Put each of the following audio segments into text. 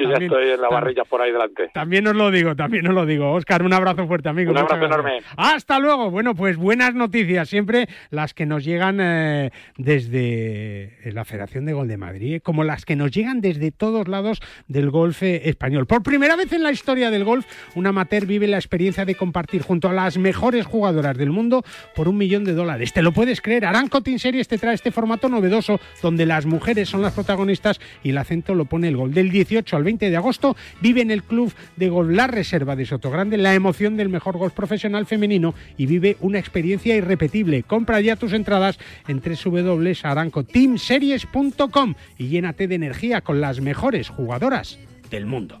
Yo ya estoy en la barrilla por ahí delante. También os lo digo, también os lo digo. Oscar, un abrazo fuerte, amigo. Un abrazo enorme. Hasta luego. Bueno, pues buenas noticias, siempre las que nos llegan eh, desde la Federación de Gol de Madrid, como las que nos llegan desde todos lados del golf eh, español. Por primera vez en la historia del golf, un amateur vive la experiencia de compartir junto a las mejores jugadoras del mundo por un millón de dólares. ¿Te lo puedes creer? Aranco Team Series te trae este formato novedoso donde las mujeres son las protagonistas y el acento lo pone el gol. Del 18 al 20 de agosto vive en el club de golf La Reserva de Sotogrande la emoción del mejor golf profesional femenino y vive una experiencia irrepetible. Compra ya tus entradas en www.arancoteamseries.com y llénate de energía con las mejores jugadoras del mundo.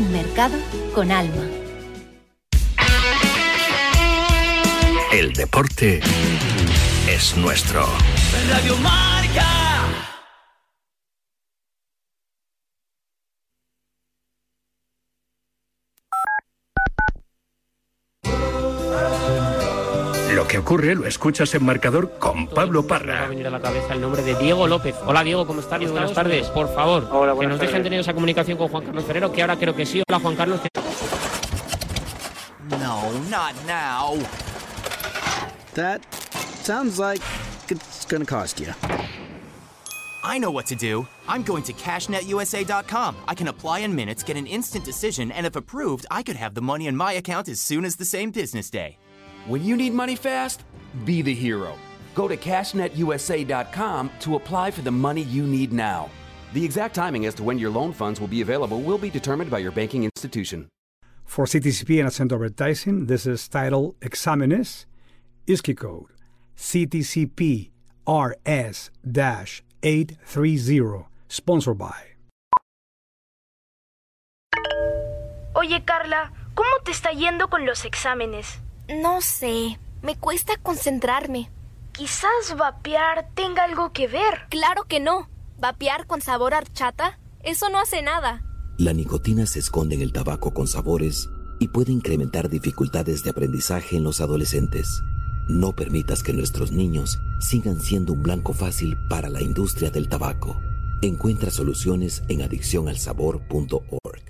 un mercado con alma. El deporte es nuestro. Radio Marca. Que ocurre lo escuchas en marcador con Pablo Me va a Parra. venir a la cabeza el nombre de Diego López. Hola Diego, ¿cómo estás? Buenas tardes. Por favor, Hola, que nos dejen tardes. tener esa comunicación con Juan Carlos Ferrero, que ahora creo que sí. Hola Juan Carlos. No, not now. That sounds like it's gonna cost you. I know what to do. I'm going to cashnetusa.com. I can apply in minutes, get an instant decision, and if approved, I could have the money in my account as soon as the same business day. When you need money fast, be the hero. Go to cashnetusa.com to apply for the money you need now. The exact timing as to when your loan funds will be available will be determined by your banking institution. For CTCP and Accent Advertising, this is title Exámenes, ISKI code CTCP RS-830, sponsored by. Oye, Carla, ¿cómo te está yendo con los exámenes? No sé, me cuesta concentrarme. Quizás vapear tenga algo que ver. Claro que no. ¿Vapear con sabor a horchata? Eso no hace nada. La nicotina se esconde en el tabaco con sabores y puede incrementar dificultades de aprendizaje en los adolescentes. No permitas que nuestros niños sigan siendo un blanco fácil para la industria del tabaco. Encuentra soluciones en adiccionalsabor.org.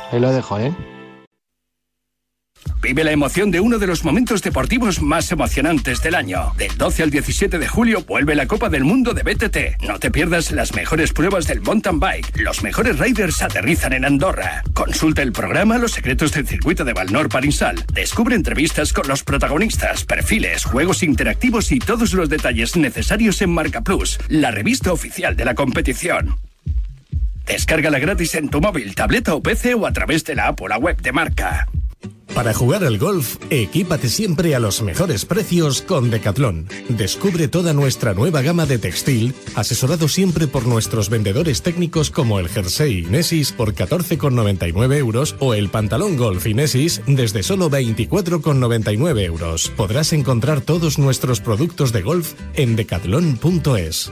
ahí lo dejo, ¿eh? Vive la emoción de uno de los momentos deportivos más emocionantes del año. Del 12 al 17 de julio vuelve la Copa del Mundo de BTT. No te pierdas las mejores pruebas del mountain bike. Los mejores riders aterrizan en Andorra. Consulta el programa Los secretos del circuito de Valnor Parinsal. Descubre entrevistas con los protagonistas, perfiles, juegos interactivos y todos los detalles necesarios en Marca Plus, la revista oficial de la competición. Descárgala gratis en tu móvil, tableta o PC o a través de la app o la web de Marca. Para jugar al golf, equípate siempre a los mejores precios con Decathlon. Descubre toda nuestra nueva gama de textil, asesorado siempre por nuestros vendedores técnicos como el jersey Inesis por 14,99 euros o el pantalón golf Inesis desde solo 24,99 euros. Podrás encontrar todos nuestros productos de golf en decathlon.es.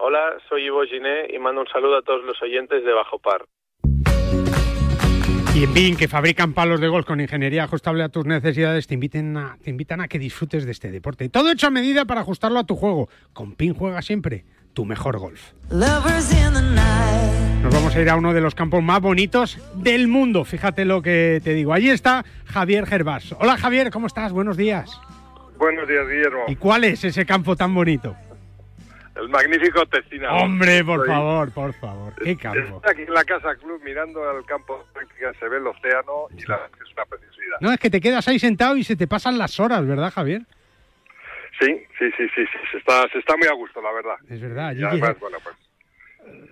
Hola, soy Ivo Giné y mando un saludo a todos los oyentes de Bajo Par. Y en PIN, que fabrican palos de golf con ingeniería ajustable a tus necesidades, te, inviten a, te invitan a que disfrutes de este deporte. Todo hecho a medida para ajustarlo a tu juego. Con PIN juega siempre tu mejor golf. Nos vamos a ir a uno de los campos más bonitos del mundo. Fíjate lo que te digo. Allí está Javier Gervás. Hola Javier, ¿cómo estás? Buenos días. Buenos días, Guillermo. ¿Y cuál es ese campo tan bonito? El magnífico Testina. Hombre, por favor, por favor. ¿Qué campo? Aquí en la Casa Club mirando al campo se ve el océano y la es una preciosidad. No, es que te quedas ahí sentado y se te pasan las horas, ¿verdad, Javier? Sí, sí, sí, sí, sí, se está, se está muy a gusto, la verdad. Es verdad. Y además, bueno, pues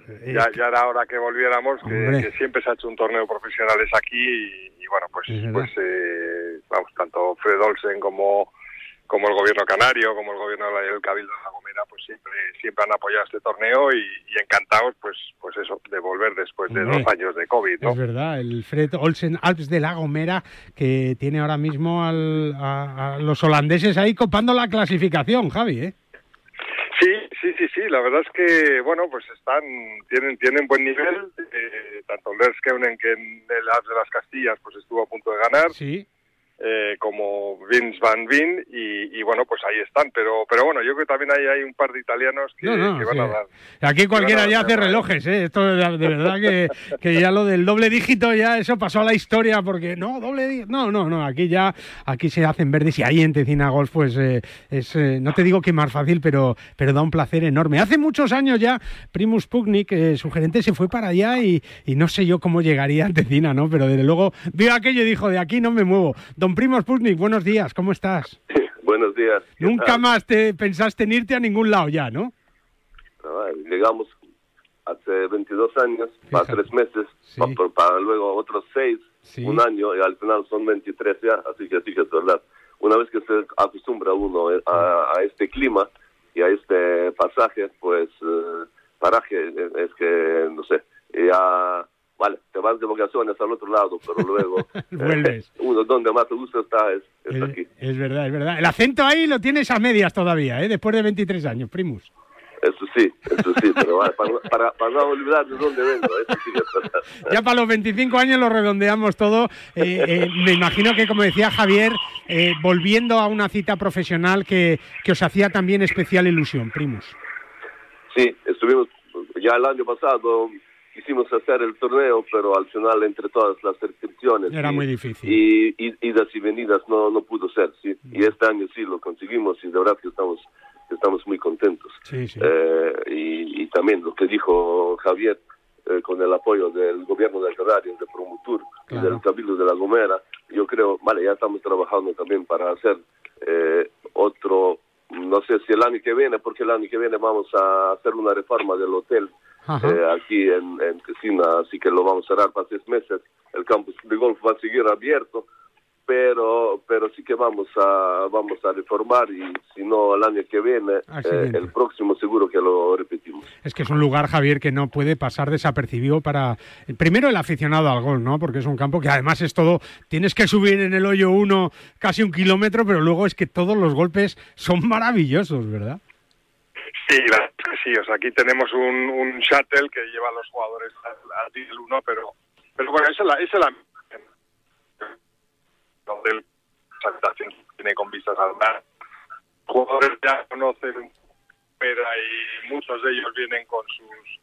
Eh, ya, ya era hora que volviéramos, que, siempre se ha hecho un torneo profesionales aquí y, y bueno, pues, pues eh, vamos, tanto Fred Olsen como, como el gobierno canario, como el gobierno del Cabildo de La Gomera, pues siempre, siempre han apoyado este torneo y, y encantados, pues, pues eso, de volver después de Hombre. dos años de COVID, ¿no? Es verdad, el Fred Olsen Alps de la Gomera que tiene ahora mismo al- a, a los holandeses ahí copando la clasificación, Javi, ¿eh? Sí, sí, sí, sí. La verdad es que, bueno, pues están, tienen, tienen buen nivel. eh, tanto Lers Keunen, que en el As de las Castillas, pues estuvo a punto de ganar. Sí. Eh, como Vince Van Vin y, y, bueno, pues ahí están. Pero, pero bueno, yo creo que también hay, hay un par de italianos que, No, no, que van sí. a dar. Aquí cualquiera ya hace pero- relojes, ¿eh? Esto de, de verdad que, que ya lo del doble dígito ya eso pasó a la historia porque no, doble dígito, no, no, no, aquí ya, aquí se hacen verdes y ahí en Tecina Golf pues eh, es, eh, no te digo que más fácil, pero, pero da un placer enorme. Hace muchos años ya Primus Pugnik, eh, su gerente, se fue para allá y, y no sé yo cómo llegaría a Tecina, ¿no? Pero desde luego vio aquello y dijo, de aquí no me muevo. Don Primus Pugnik, buenos días, ¿cómo estás? Buenos días. ¿Qué Nunca tal? más te pensaste en irte a ningún lado ya, ¿no? Ah, Llegamos hace 22 años, para tres meses, pa- pa- para, luego otros seis, un año, y al final son 23 ya, así que sí que es verdad. Una vez que se acostumbra uno eh, a, a este clima y a este pasaje, pues, eh, paraje, eh, es que, no sé, ya, vas de vacaciones al otro lado, pero luego, Vuelves. uno donde más te gusta está es, es Es, aquí. es verdad, es verdad. El acento ahí lo tienes a medias todavía, ¿eh? Después de 23 años, primus. Eso sí, eso sí, pero para, para, para no olvidar de dónde vengo, eso sí que. Ya para los 25 años lo redondeamos todo. Eh, eh, me imagino que, como decía Javier, eh, volviendo a una cita profesional que, que os hacía también especial ilusión, primus. Sí, estuvimos ya el año pasado, quisimos hacer el torneo, pero al final entre todas las restricciones Era y, muy difícil. y, y- idas y venidas no, no pudo ser, sí. Y este año sí lo conseguimos y de verdad que estamos, estamos muy contentos. Sí, sí. Eh, y, y también lo que dijo Javier, eh, con el apoyo del gobierno de Canarias, de Promotur y del Cabildo de la Gomera, yo creo, vale, ya estamos trabajando también para hacer eh, otro, no sé si el año que viene, porque el año que viene vamos a hacer una reforma del hotel. Eh, aquí en, en Tesina, así que lo vamos a cerrar para seis meses. El campus de golf va a seguir abierto, pero pero sí que vamos a vamos a reformar y si no el año que viene, eh, el próximo seguro que lo repetimos. Es que es un lugar, Javier, que no puede pasar desapercibido para, primero, el aficionado al gol, ¿no? Porque es un campo que además es todo, tienes que subir en el hoyo uno casi un kilómetro, pero luego es que todos los golpes son maravillosos, ¿verdad? Sí, sí. O sea, aquí tenemos un, un shuttle que lleva a los jugadores al, nivel 1, pero, pero bueno, esa es la, esa es la donde el esa habitación tiene con vistas al mar. Jugadores ya conocen, pero y muchos de ellos vienen con sus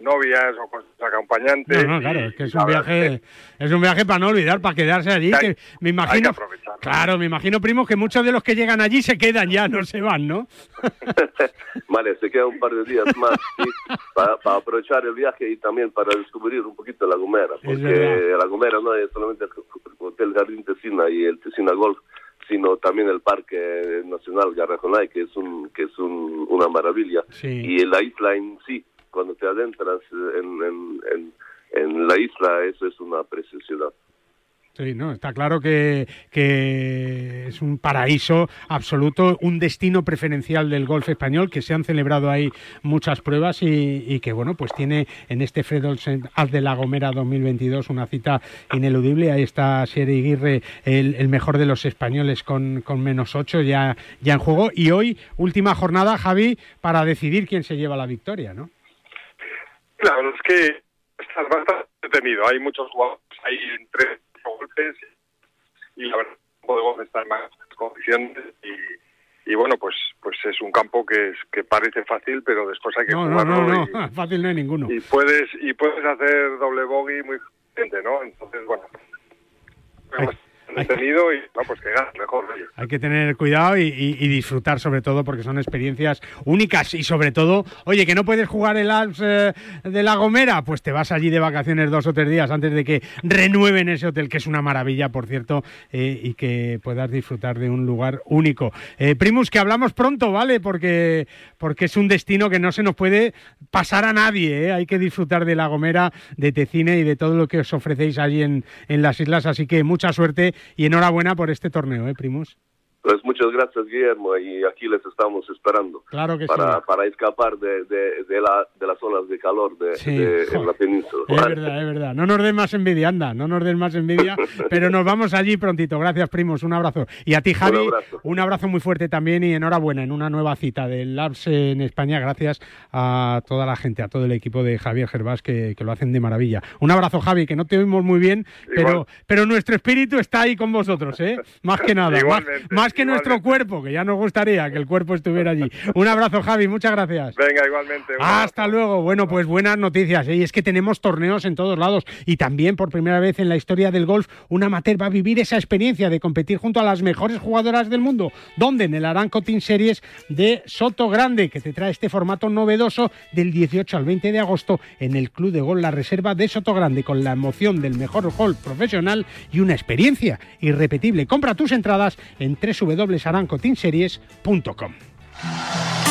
novias o con sus acompañantes. No, no, claro, es que es un viaje, es un viaje para no olvidar, para quedarse allí. Hay- que me hay imagino, que aprovechar. claro, me imagino, primo, que muchos de los que llegan allí se quedan ya, no se van, ¿no? Vale, se queda un par de días más sí, para, para aprovechar el viaje y también para descubrir un poquito La Gomera, porque. La Gomera no es solamente el Hotel Jardín Tesina y el Tesina Golf, sino también el Parque Nacional Garrajonay, que es un que es un- una maravilla, Sí. y la isla en sí, cuando te adentras en, en, en, la isla, eso es una preciosidad. Sí, no, está claro que, que, es un paraíso absoluto, un destino preferencial del golf español, que se han celebrado ahí muchas pruebas y, y que, bueno, pues tiene en este Fredolsen Haz de la Gomera 2022 una cita ineludible. Ahí está Sierra Aguirre, el, el, mejor de los españoles con, con menos ocho ya, ya en juego. Y hoy, última jornada, Javi, para decidir quién se lleva la victoria, ¿no? Claro, es que está bastante detenido. Hay muchos jugadores, hay tres golpes y la verdad podemos estar en más condiciones y, y, bueno pues pues es un campo que es, que parece fácil pero después hay que no, jugarlo no, no, no. Y, fácil no hay ninguno y puedes y puedes hacer doble bogey muy fácilmente no entonces bueno y no, pues que ganas mejor. Hay que tener cuidado y, disfrutar sobre todo porque son experiencias únicas y sobre todo, oye, que no puedes jugar el Alps eh, de La Gomera, pues te vas allí de vacaciones dos o tres días antes de que renueven ese hotel, que es una maravilla, por cierto, eh, y que puedas disfrutar de un lugar único. Eh, Primus, que hablamos pronto, ¿vale? Porque, porque es un destino que no se nos puede pasar a nadie, hay que disfrutar de La Gomera, de Tecine y de todo lo que os ofrecéis allí en, en las islas, así que mucha suerte y enhorabuena por este torneo, ¿eh, Primus? Pues muchas gracias, Guillermo, y aquí les estamos esperando. Claro que para, sí. Para escapar de, de, de, la, de las olas de calor de, sí. en la península. Es verdad, es verdad. No nos den más envidia, anda, no nos den más envidia, pero nos vamos allí prontito. Gracias, primos, un abrazo. Y a ti, Javi, un abrazo, un abrazo muy fuerte también y enhorabuena en una nueva cita del Labs en España. Gracias a toda la gente, a todo el equipo de Javier Gervás que, que lo hacen de maravilla. Un abrazo, Javi, que no te oímos muy bien, pero, pero nuestro espíritu está ahí con vosotros, ¿eh? Más que nada, más, más, que nuestro cuerpo que ya nos gustaría que el cuerpo estuviera allí. Un abrazo, Javi, muchas gracias. Venga, igualmente. Hasta luego. Bueno, pues buenas noticias. ¿eh? Y es que tenemos torneos en todos lados y también por primera vez en la historia del golf, un amateur va a vivir esa experiencia de competir junto a las mejores jugadoras del mundo. ¿Dónde? En el Aranco Team Series de Soto Grande, que te trae este formato novedoso del 18 al 20 de agosto en el Club de Golf La Reserva de Soto Grande, con la emoción del mejor golf profesional y una experiencia irrepetible. Compra tus entradas en www.aranco teamseries.com.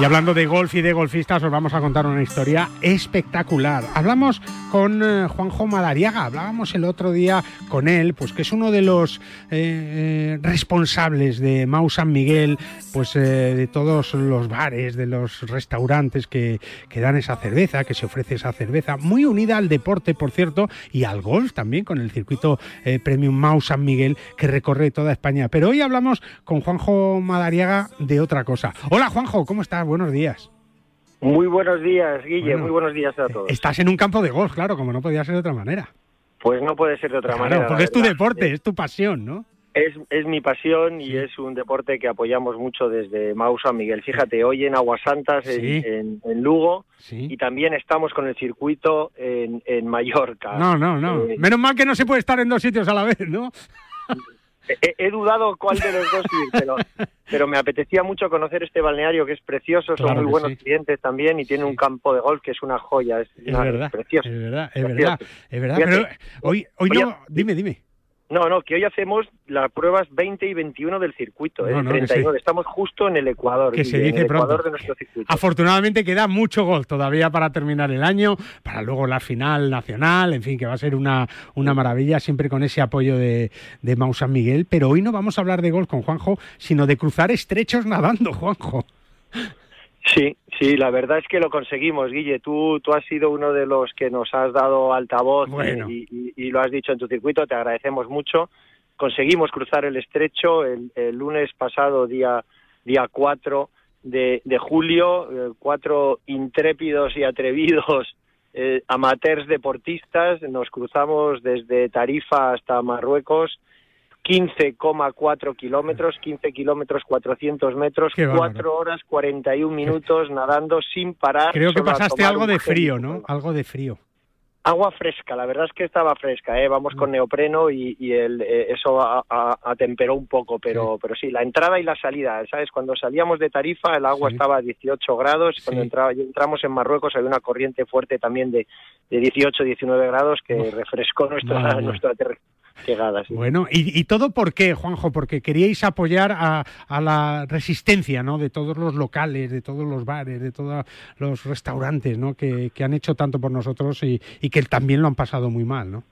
Y hablando de golf y de golfistas, os vamos a contar una historia espectacular. Hablamos con eh, Juanjo Madariaga, hablábamos el otro día con él, pues que es uno de los eh, eh, responsables de Mau San Miguel, pues de todos los bares, de los restaurantes que, que, dan esa cerveza, que se ofrece esa cerveza, muy unida al deporte, por cierto, y al golf también, con el circuito Premium Mau San Miguel, que recorre toda España. Pero hoy hablamos con Juanjo Madariaga de otra cosa. Hola Juanjo, ¿cómo estás? Buenos días. Muy buenos días, Guille. Bueno, muy buenos días a todos. Estás en un campo de golf, claro, como no podía ser de otra manera. Pues no puede ser de otra claro, manera. Porque es tu deporte, es tu pasión, ¿no? Es, es mi pasión y sí. es un deporte que apoyamos mucho desde Mau San Miguel. Fíjate, hoy en Aguas Santas, en, sí. en, en Lugo, y también estamos con el circuito en, en Mallorca. No, no, no. Eh, Menos mal que no se puede estar en dos sitios a la vez, ¿no? He, he, dudado cuál de los dos ir, pero, pero, me apetecía mucho conocer este balneario que es precioso, son muy buenos sí. clientes también y tiene sí. un campo de golf que es una joya, es, es una, verdad, precioso. Es verdad, es verdad, es verdad. Pero hoy, hoy no, dime, dime. No, no, que hoy hacemos las pruebas 20 y 21 del circuito, ¿eh? No, no, 39. Sí. Estamos justo en el Ecuador. Que se dice en el. Ecuador de nuestro circuito. Afortunadamente queda mucho golf todavía para terminar el año, para luego la final nacional, en fin, que va a ser una, una maravilla, siempre con ese apoyo de, de Mau San Miguel. Pero hoy no vamos a hablar de golf con Juanjo, sino de cruzar estrechos nadando, Juanjo. Sí, sí, la verdad es que lo conseguimos, Guille. Tú, tú has sido uno de los que nos has dado altavoz bueno. y, y, y, lo has dicho en tu circuito, te agradecemos mucho. Conseguimos cruzar el estrecho el, el lunes pasado, día, día 4 de, de julio, eh, cuatro intrépidos y atrevidos eh, amateurs deportistas, nos cruzamos desde Tarifa hasta Marruecos 15,4 kilómetros, 15 kilómetros 400 metros, 4 horas 41 minutos nadando sin parar. Creo que pasaste algo de frío, ¿no? Algo de frío. Agua fresca, la verdad es que estaba fresca, ¿eh? vamos con neopreno y, y el, eh, eso a, a, atemperó un poco, pero sí. pero sí, la entrada y la salida, ¿sabes? Cuando salíamos de Tarifa el agua sí. estaba a 18 grados, sí. cuando entraba, entramos en Marruecos había una corriente fuerte también de, de 18, 19 grados que refrescó nuestra, nuestra llegada. sí. Bueno, ¿y, y todo por qué, Juanjo? Porque queríais apoyar a, a la resistencia, ¿no? De todos los locales, de todos los bares, de todos los restaurantes, ¿no? Que, que han hecho tanto por nosotros y, y que también lo han pasado muy mal, ¿no?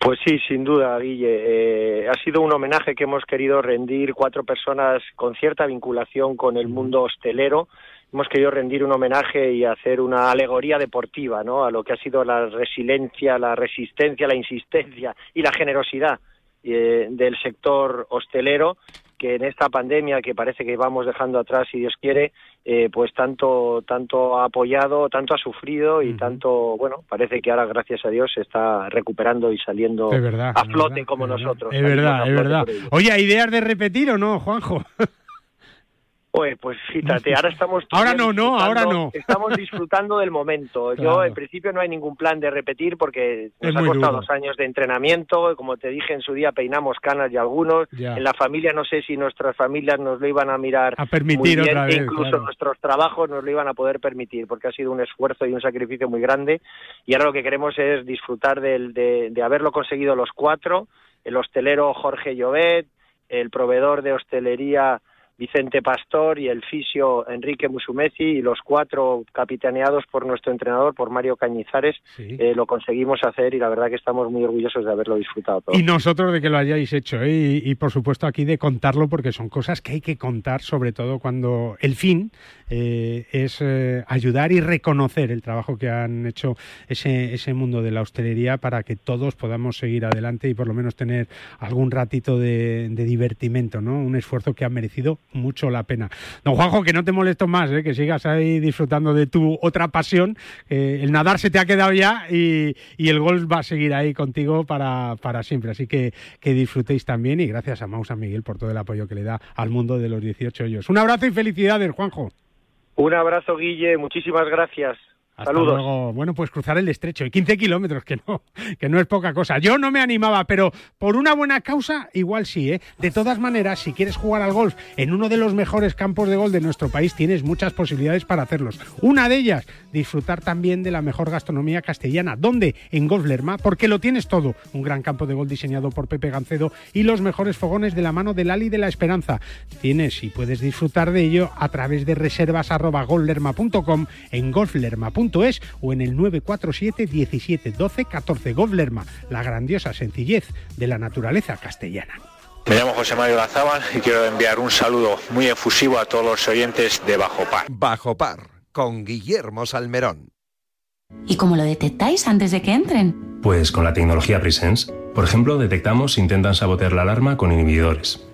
Pues sí, sin duda, Guille. Eh, ha sido un homenaje que hemos querido rendir cuatro personas con cierta vinculación con el mundo hostelero. Hemos querido rendir un homenaje y hacer una alegoría deportiva, ¿no? A lo que ha sido la resiliencia, la resistencia, la insistencia y la generosidad eh, del sector hostelero que en esta pandemia que parece que vamos dejando atrás, si Dios quiere, eh, pues tanto tanto ha apoyado, tanto ha sufrido y tanto, bueno, parece que ahora gracias a Dios se está recuperando y saliendo verdad, a flote verdad, como es nosotros. Es verdad, es verdad. Oye, ¿hay ideas de repetir o no, Juanjo? Pues, pues fíjate, ahora estamos... Ahora no, no, ahora disfrutando- no. Estamos disfrutando del momento. Yo, en principio, no hay ningún plan de repetir porque nos Es ha costado duro. dos años de entrenamiento. Como te dije en su día, peinamos canas y algunos. Ya. En la familia, no sé si nuestras familias nos lo iban a mirar A permitir muy bien, otra e vez, incluso claro. nuestros trabajos nos lo iban a poder permitir porque ha sido un esfuerzo y un sacrificio muy grande. Y ahora lo que queremos es disfrutar del- de, de haberlo conseguido los cuatro. El hostelero Jorge Llobet, el proveedor de hostelería Vicente Pastor y el fisio Enrique Musumeci y los cuatro capitaneados por nuestro entrenador, por Mario Cañizares, eh, lo conseguimos hacer y la verdad que estamos muy orgullosos de haberlo disfrutado todo. Y nosotros de que lo hayáis hecho, ¿eh? y, y, por supuesto aquí de contarlo porque son cosas que hay que contar, sobre todo cuando el fin eh, es eh, ayudar y reconocer el trabajo que han hecho ese, ese mundo de la hostelería para que todos podamos seguir adelante y por lo menos tener algún ratito de, de divertimento, ¿no? Un esfuerzo que ha merecido mucho la pena. Don Juanjo, que no te molesto más, ¿eh? que sigas ahí disfrutando de tu otra pasión. El nadar se te ha quedado ya y, el golf va a seguir ahí contigo para, para siempre. Así que que disfrutéis también y gracias a Mausa Miguel por todo el apoyo que le da al mundo de los 18 hoyos. Un abrazo y felicidades, Juanjo. Un abrazo, Guille, muchísimas gracias. Hasta Saludos. luego. Bueno, pues cruzar el estrecho y 15 kilómetros, que no, que no es poca cosa. Yo no me animaba, pero por una buena causa, igual sí, ¿eh? De todas maneras, si quieres jugar al golf en uno de los mejores campos de golf de nuestro país, tienes muchas posibilidades para hacerlos. Una de ellas, disfrutar también de la mejor gastronomía castellana. ¿Dónde? En Golf Lerma, porque lo tienes todo. Un gran campo de golf diseñado por Pepe Gancedo y los mejores fogones de la mano del Ali de la Esperanza. Tienes y puedes disfrutar de ello a través de reservas arroba golflerma.com en o en el 947 17 12 14 Golf Lerma, la grandiosa sencillez de la naturaleza castellana. Me llamo José Mario Lazábal y quiero enviar un saludo muy efusivo a todos los oyentes de Bajo Par. Bajo Par, con Guillermo Salmerón. ¿Y cómo lo detectáis antes de que entren? Pues con la tecnología Presence. Por ejemplo, detectamos si intentan sabotear la alarma con inhibidores.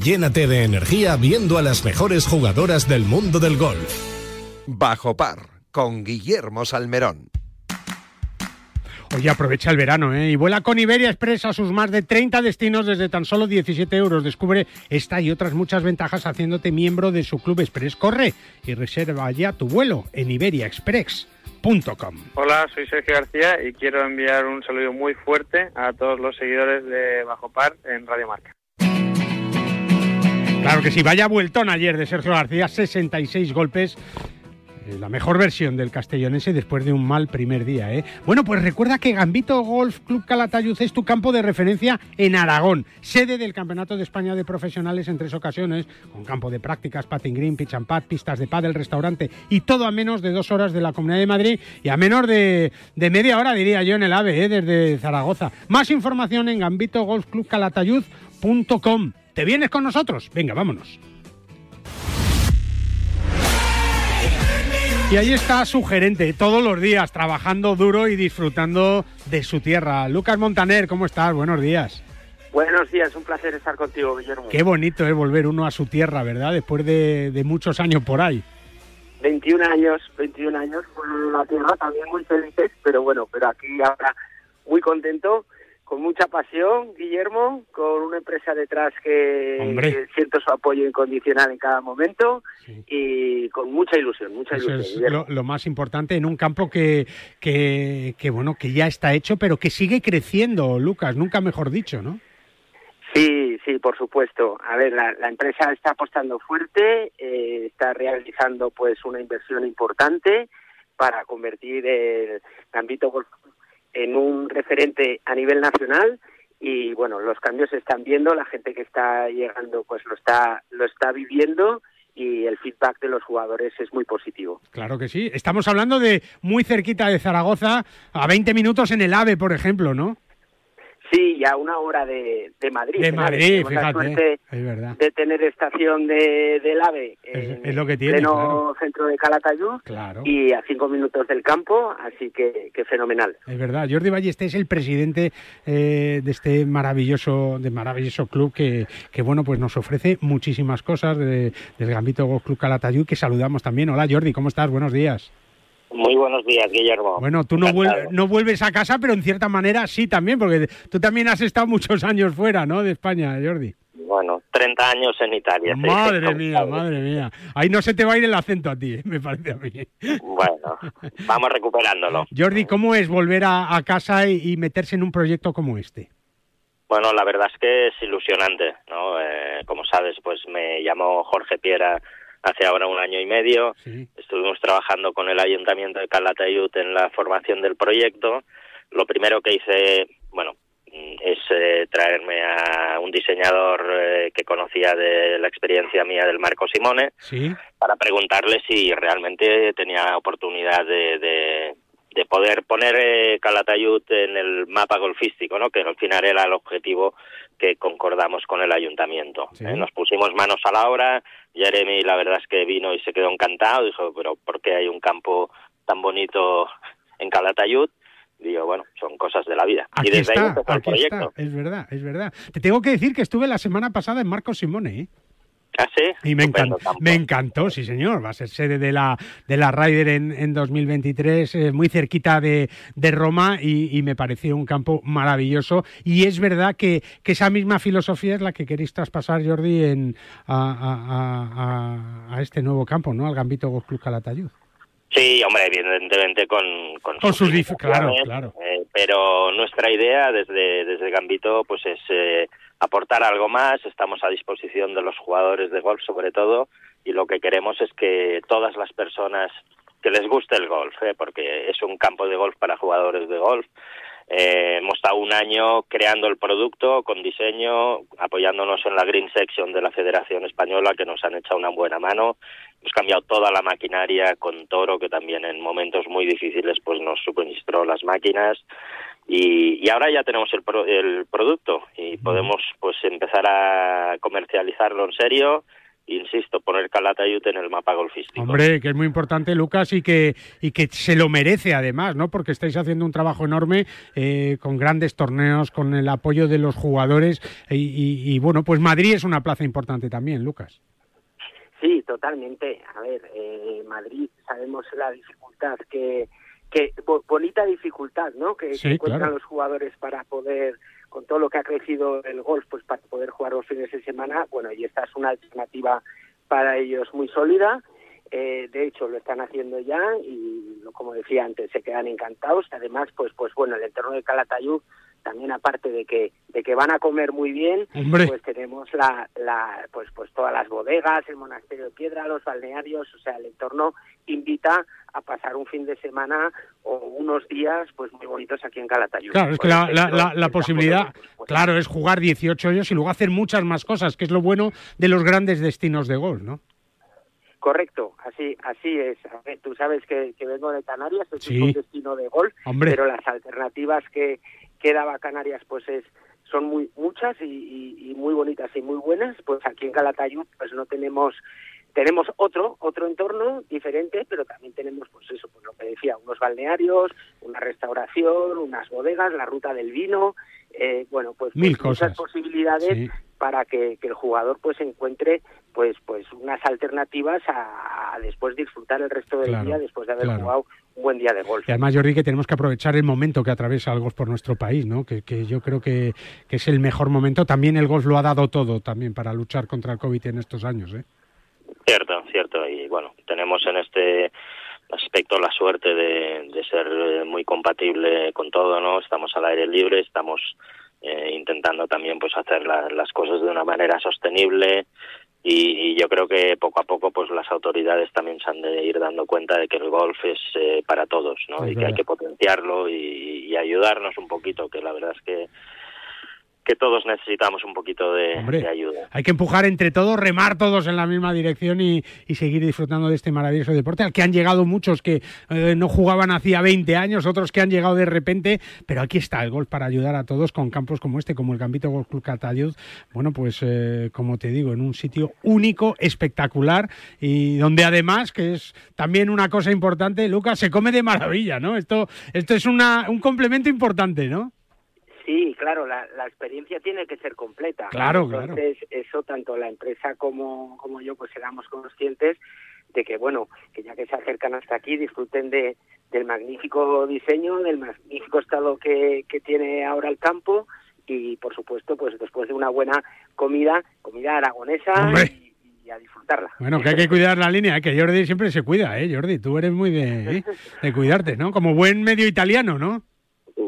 llénate de energía viendo a las mejores jugadoras del mundo del golf. Bajo par, con Guillermo Salmerón. Oye, aprovecha el verano ¿eh? y vuela con Iberia Express a sus más de 30 destinos desde tan solo 17 euros. Descubre esta y otras muchas ventajas haciéndote miembro de su Club Express. Corre y reserva ya tu vuelo en iberiaexpress.com. Hola, soy Sergio García y quiero enviar un saludo muy fuerte a todos los seguidores de Bajo Par en Radio Marca. Claro que sí, vaya vueltón ayer de Sergio García, 66 golpes. Eh, La mejor versión del castellonense después de un mal primer día. ¿eh? Bueno, pues recuerda que Gambito Golf Club Calatayud es tu campo de referencia en Aragón, sede del Campeonato de España de Profesionales en tres ocasiones, con campo de prácticas, patting green, pitch and pad, pistas de pádel, restaurante y todo a menos de dos horas de la Comunidad de Madrid y a menos de, media hora, diría yo, en el AVE, desde Zaragoza. Más información en gambitogolfclubcalatayud.com. ¿Te vienes con nosotros? Venga, vámonos. Y ahí está su gerente, todos los días, trabajando duro y disfrutando de su tierra. Lucas Montaner, ¿cómo estás? Buenos días. Buenos días, un placer estar contigo, Guillermo. Qué bonito es volver uno a su tierra, ¿verdad? Después de, de muchos años por ahí. 21 años, 21 años por la tierra, también muy felices, pero bueno, pero aquí ahora muy contento, con mucha pasión, Guillermo, con una empresa detrás que, siento su apoyo incondicional en cada momento y con mucha ilusión, mucha Eso ilusión. es lo, lo más importante en un campo que, que, que, bueno, que ya está hecho, pero que sigue creciendo, Lucas, nunca mejor dicho, ¿no? Sí, sí, por supuesto. A ver, la, la empresa está apostando fuerte, eh, está realizando pues una inversión importante para convertir el Club en un referente a nivel nacional y bueno, los cambios se están viendo, la gente que está llegando pues lo está lo está viviendo y el feedback de los jugadores es muy positivo. Claro que sí. Estamos hablando de muy cerquita de Zaragoza, a 20 minutos en el AVE, por ejemplo, ¿no? Sí, ya una hora de, de Madrid. De. Madrid, fíjate, suerte es verdad. de tener estación de, del AVE Es, en es lo que tiene, pleno claro. centro de Calatayud Claro. y a cinco minutos del campo, así que, que fenomenal. Es verdad, Jordi Ballester es el presidente eh, de este maravilloso, de maravilloso club que, que bueno, pues nos ofrece muchísimas cosas de- del Gambito Golf Club Calatayud que saludamos también. Hola Jordi, ¿cómo estás? Buenos días. Muy buenos días, Guillermo. Bueno, tú no, vuel- no vuelves a casa, pero en cierta manera sí también, porque tú también has estado muchos años fuera, ¿no? De España, Jordi. Bueno, 30 años en Italia. Madre mía, madre mía. Ahí no se te va a ir el acento a ti, ¿eh? me parece a mí. Bueno, vamos recuperándolo. Jordi, ¿cómo es volver a, a casa y, y meterse en un proyecto como este? Bueno, la verdad es que es ilusionante, ¿no? Eh, como sabes, pues me llamó Jorge Piera hace ahora un año y medio. Estuvimos trabajando con el Ayuntamiento de Calatayud en la formación del proyecto. Lo primero que hice, bueno, es eh, traerme a un diseñador eh, que conocía de la experiencia mía del Marco Simone para preguntarle si realmente tenía oportunidad de, de, de poder poner eh, Calatayud en el mapa golfístico, ¿no? que al final era el objetivo que concordamos con el ayuntamiento. Eh, nos pusimos manos a la obra, Jeremy la verdad es que vino y se quedó encantado, dijo, pero ¿por qué hay un campo tan bonito en Calatayud? Digo, bueno, son cosas de la vida. Aquí y desde está, ahí aquí el proyecto. Está. Es verdad, es verdad. Te tengo que decir que estuve la semana pasada en Marco Simone, ¿eh? ¿Ah, sí? Y me encantó, me encantó, sí señor, va a ser sede de la, de la Ryder en, en 2023, eh, muy cerquita de, de Roma y, y, me pareció un campo maravilloso y es verdad que, que, esa misma filosofía es la que queréis traspasar, Jordi, en, a, a, a, este nuevo campo, ¿no? Al Gambito Golf Club Calatayud. Sí, hombre, evidentemente con, con, con sus, sus claro, claro. Eh, pero nuestra idea desde, desde Gambito pues es eh, aportar algo más, estamos a disposición de los jugadores de golf sobre todo y lo que queremos es que todas las personas que les guste el golf, ¿eh? porque es un campo de golf para jugadores de golf, eh, hemos estado un año creando el producto con diseño, apoyándonos en la Green Section de la Federación Española, que nos han echado una buena mano. Hemos cambiado toda la maquinaria con Toro, que también en momentos muy difíciles pues nos suministró las máquinas. Y, y ahora ya tenemos el, pro, el producto y podemos pues empezar a comercializarlo en serio insisto, poner Calatayud en el mapa golfístico. Hombre, que es muy importante, Lucas, y que, y que se lo merece además, ¿no? Porque estáis haciendo un trabajo enorme eh, con grandes torneos, con el apoyo de los jugadores y, y, y, bueno, pues Madrid es una plaza importante también, Lucas. Sí, totalmente. A ver, eh, Madrid, sabemos la dificultad que, que bonita dificultad, ¿no? Que, sí, que encuentran claro. los jugadores para poder con todo lo que ha crecido el golf, pues para poder jugar los fines de semana, bueno, y esta es una alternativa para ellos muy sólida. Eh, de hecho, lo están haciendo ya y, como decía antes, se quedan encantados. Además, pues, pues bueno, el entorno de Calatayud también aparte de que de que van a comer muy bien Hombre. pues tenemos la, la pues pues todas las bodegas el monasterio de piedra los balnearios o sea el entorno invita a pasar un fin de semana o unos días pues muy bonitos aquí en Calatayud claro es que la, la, la, la posibilidad pues, claro es jugar 18 hoyos y luego hacer muchas más cosas que es lo bueno de los grandes destinos de golf no Correcto, así así es. Tú sabes que, que, vengo de Canarias, es sí. un destino de golf, Hombre. pero las alternativas que, que daba Canarias pues es son muy muchas y, y, y, muy bonitas y muy buenas pues aquí en Calatayud pues no tenemos tenemos otro otro entorno diferente pero también tenemos pues eso pues lo que decía unos balnearios una restauración unas bodegas la ruta del vino eh, bueno pues, Mil pues cosas. muchas posibilidades Sí. para que, que, el jugador pues encuentre pues pues unas alternativas a, a después disfrutar el resto del Claro, día después de haber claro. jugado un buen día de golf Y además, Jordi, que tenemos que aprovechar el momento que atraviesa el golf por nuestro país, ¿no? Que, que yo creo que, que, es el mejor momento. También el golf lo ha dado todo también para luchar contra el COVID en estos años, ¿eh? Cierto, cierto. Y bueno, tenemos en este aspecto la suerte de, de ser eh, muy compatible con todo, ¿no? Estamos al aire libre, estamos eh, intentando también pues hacer la, las cosas de una manera sostenible y, y, yo creo que poco a poco pues las autoridades también se han de ir dando cuenta de que el golf es eh, para todos, ¿no? Y que verdad. hay que potenciarlo y, y ayudarnos un poquito, que la verdad es que que todos necesitamos un poquito de, Hombre, de, ayuda. Hay que empujar entre todos, remar todos en la misma dirección y, y, seguir disfrutando de este maravilloso deporte al que han llegado muchos que eh, no jugaban hacía 20 años, otros que han llegado de repente, pero aquí está el golf para ayudar a todos con campos como este, como el Gambito Golf Club Catalud. Bueno, pues eh, como te digo, en un sitio único, espectacular y donde además, que es también una cosa importante, Lucas, se come de maravilla, ¿no? Esto, esto es una, un complemento importante, ¿no? Sí, claro, la, la, experiencia tiene que ser completa. Claro, Entonces, claro. eso tanto la empresa como, como yo, pues éramos conscientes de que, bueno, que ya que se acercan hasta aquí, disfruten de, del magnífico diseño, del magnífico estado que, que tiene ahora el campo y, por supuesto, pues después de una buena comida, comida aragonesa y, y, a disfrutarla. Bueno, que hay que cuidar la línea, ¿eh? que Jordi siempre se cuida, ¿eh? Jordi, tú eres muy de, ¿eh? de cuidarte, ¿no? Como buen medio italiano, ¿no?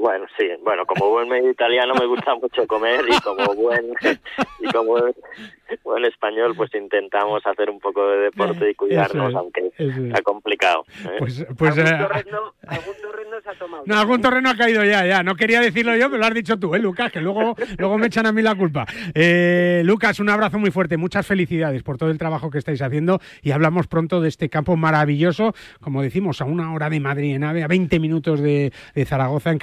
Bueno, sí, bueno, como buen medio italiano me gusta mucho comer y como buen y como buen español pues intentamos hacer un poco de deporte y cuidarnos, es, aunque es, está complicado. ¿eh? Pues, pues ¿Algún, torrendo, algún torrendo se ha tomado. No, algún terreno ha caído ya, ya. No quería decirlo yo, pero lo has dicho tú, ¿eh, Lucas? Que luego, luego me echan a mí la culpa. Eh, Lucas, un abrazo muy fuerte. Muchas felicidades por todo el trabajo que estáis haciendo y hablamos pronto de este campo maravilloso, como decimos, a una hora de Madrid en AVE, a 20 minutos de, de Zaragoza, en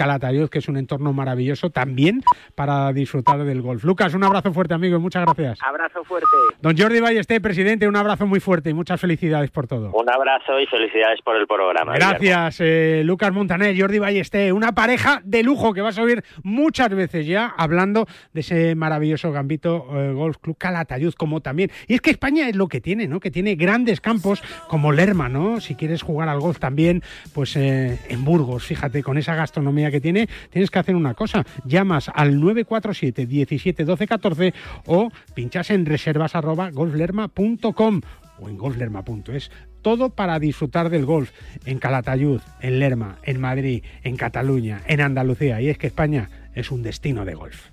Que es un entorno maravilloso también para disfrutar del golf. Lucas, un abrazo fuerte, amigo, y muchas gracias. Abrazo fuerte. Don Jordi Ballester, presidente, un abrazo muy fuerte y muchas felicidades por todo. Un abrazo y felicidades por el programa. Gracias, eh, Lucas Montaner, Jordi Ballester, una pareja de lujo que vas a oír muchas veces ya hablando de ese maravilloso gambito eh, Golf Club Calatayud, como también. Y es que España es lo que tiene, ¿no? Que tiene grandes campos como Lerma, ¿no? Si quieres jugar al golf también, pues eh, en Burgos, fíjate, con esa gastronomía que tiene, tienes que hacer una cosa. Llamas al 947 17 12 14 o pinchas en reservas arroba golflerma.com o en golflerma.es. Todo para disfrutar del golf en Calatayud, en Lerma, en Madrid, en Cataluña, en Andalucía. Y es que España es un destino de golf.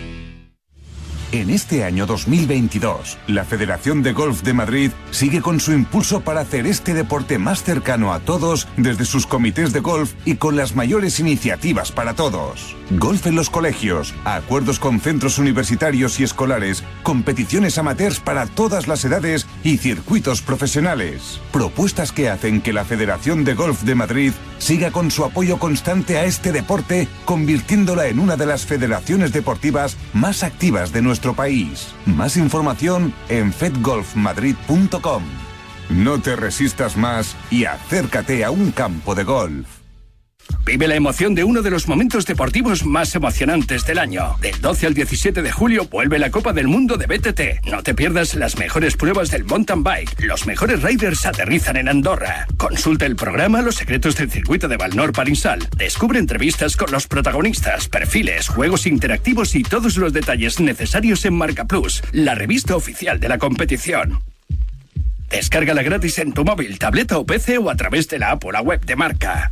En este año 2022, la Federación de Golf de Madrid sigue con su impulso para hacer este deporte más cercano a todos desde sus comités de golf y con las mayores iniciativas para todos. Golf en los colegios, acuerdos con centros universitarios y escolares, competiciones amateurs para todas las edades y circuitos profesionales. Propuestas que hacen que la Federación de Golf de Madrid siga con su apoyo constante a este deporte, convirtiéndola en una de las federaciones deportivas más activas de nuestro país. Más información en fedgolfmadrid.com. No te resistas más y acércate a un campo de golf. Vive la emoción de uno de los momentos deportivos más emocionantes del año. Del 12 al 17 de julio vuelve la Copa del Mundo de BTT. No te pierdas las mejores pruebas del mountain bike. Los mejores riders aterrizan en Andorra. Consulta el programa Los secretos del circuito de Valnor Parinsal. Descubre entrevistas con los protagonistas, perfiles, juegos interactivos y todos los detalles necesarios en Marca Plus, la revista oficial de la competición. Descárgala gratis en tu móvil, tableta o PC o a través de la app o la web de Marca.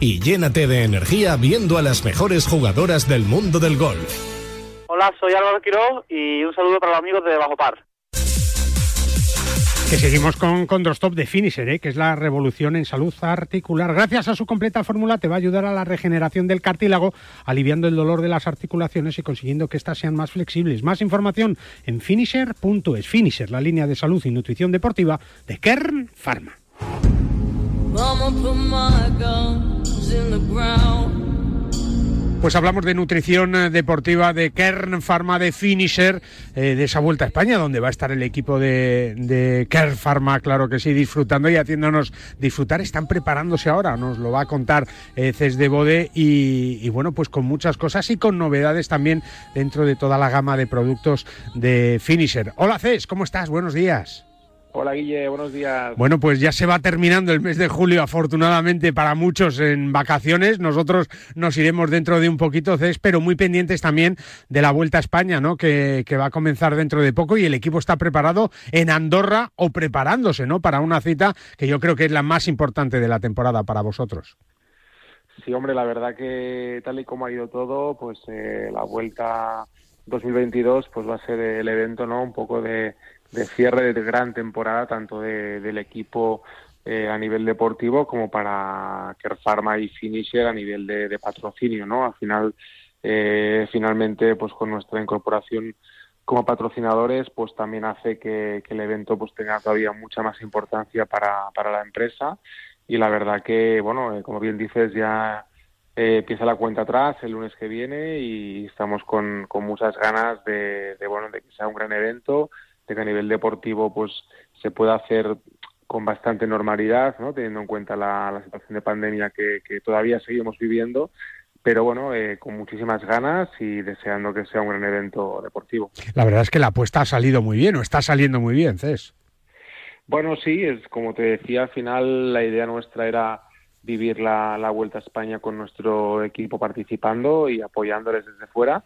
y llénate de energía viendo a las mejores jugadoras del mundo del golf. Hola, soy Álvaro Quiroz y un saludo para los amigos de Bajo Par. Que seguimos con Condrostop de Finisher, ¿eh? que es la revolución en salud articular. Gracias a su completa fórmula te va a ayudar a la regeneración del cartílago, aliviando el dolor de las articulaciones y consiguiendo que éstas sean más flexibles. Más información en finisher.es. Finisher, la línea de salud y nutrición deportiva de Kern Pharma. Pues hablamos de nutrición eh, deportiva de Kern Pharma de Finisher, eh, de esa vuelta a España, donde va a estar el equipo de, de Kern Pharma, claro que sí, disfrutando y haciéndonos disfrutar. Están preparándose ahora, nos lo va a contar eh, Ces de Bode y, y, bueno, pues con muchas cosas y con novedades también dentro de toda la gama de productos de Finisher. Hola Ces, ¿cómo estás? Buenos días. Hola Guille, buenos días. Bueno, pues ya se va terminando el mes de julio, afortunadamente para muchos en vacaciones. Nosotros nos iremos dentro de un poquito, Cés, pero muy pendientes también de la Vuelta a España, ¿no? Que, que, va a comenzar dentro de poco y el equipo está preparado en Andorra o preparándose, ¿no? Para una cita que yo creo que es la más importante de la temporada para vosotros. Sí, hombre, la verdad que tal y como ha ido todo, pues eh, la Vuelta 2022 pues va a ser el evento, ¿no? Un poco de de cierre de gran temporada, tanto de, del equipo eh, a nivel deportivo como para Care Pharma y Finisher a nivel de, patrocinio, ¿no? Al final, eh, finalmente, pues con nuestra incorporación como patrocinadores, pues también hace que, que, el evento pues tenga todavía mucha más importancia para, para la empresa y la verdad que, bueno, eh, como bien dices, ya eh, empieza la cuenta atrás el lunes que viene y estamos con, con muchas ganas de, de, bueno, de que sea un gran evento, de que a nivel deportivo pues se pueda hacer con bastante normalidad, ¿no? teniendo en cuenta la, la situación de pandemia que, que, todavía seguimos viviendo, pero bueno, eh, con muchísimas ganas y deseando que sea un gran evento deportivo. La verdad es que la apuesta ha salido muy bien, o está saliendo muy bien, Cés. Bueno, sí, es como te decía, al final la idea nuestra era vivir la, la Vuelta a España con nuestro equipo participando y apoyándoles desde fuera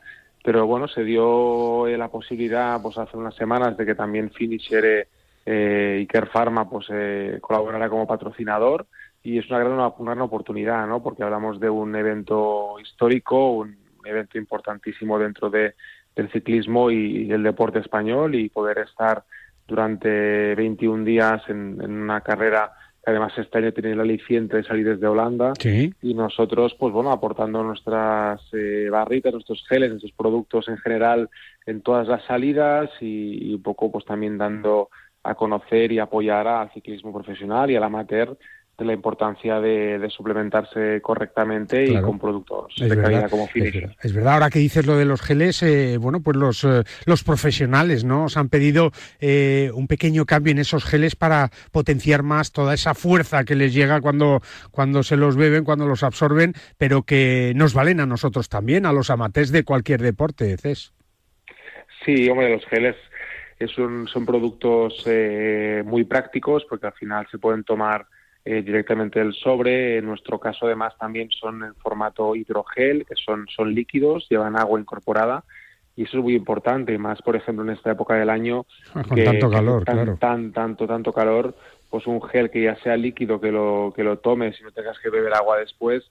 pero bueno, se dio eh, la posibilidad pues hace unas semanas de que también Finisher eh, y Care Pharma pues eh, colaborara como patrocinador y es una gran, una gran oportunidad, ¿no? Porque hablamos de un evento histórico, un evento importantísimo dentro de, del ciclismo y, y del deporte español y poder estar durante 21 días en una carrera además este año tiene el aliciente de salir desde Holanda sí. y nosotros pues bueno aportando nuestras eh, barritas nuestros geles nuestros productos en general en todas las salidas y, y, un poco pues también dando a conocer y apoyar al ciclismo profesional y al amateur de la importancia de, de suplementarse correctamente claro. y con productos es de verdad, calidad como Finish. Es verdad. es verdad, ahora que dices lo de los geles, eh, bueno, pues los, eh, los profesionales, ¿no? Os han pedido eh, un pequeño cambio en esos geles para potenciar más toda esa fuerza que les llega cuando, cuando se los beben, cuando los absorben, pero que nos valen a nosotros también, a los amateurs de cualquier deporte, Cés. Sí, hombre, los geles son, son productos eh, muy prácticos porque al final se pueden tomar eh, directamente del sobre. En nuestro caso, además, también son en formato hidrogel, que son, son líquidos, llevan agua incorporada. Y eso es muy importante, más por ejemplo en esta época del año. Con que, tanto calor, tan, claro. Tan, tanto, tanto calor, pues un gel que ya sea líquido, que lo, que lo tomes y no tengas que beber agua después,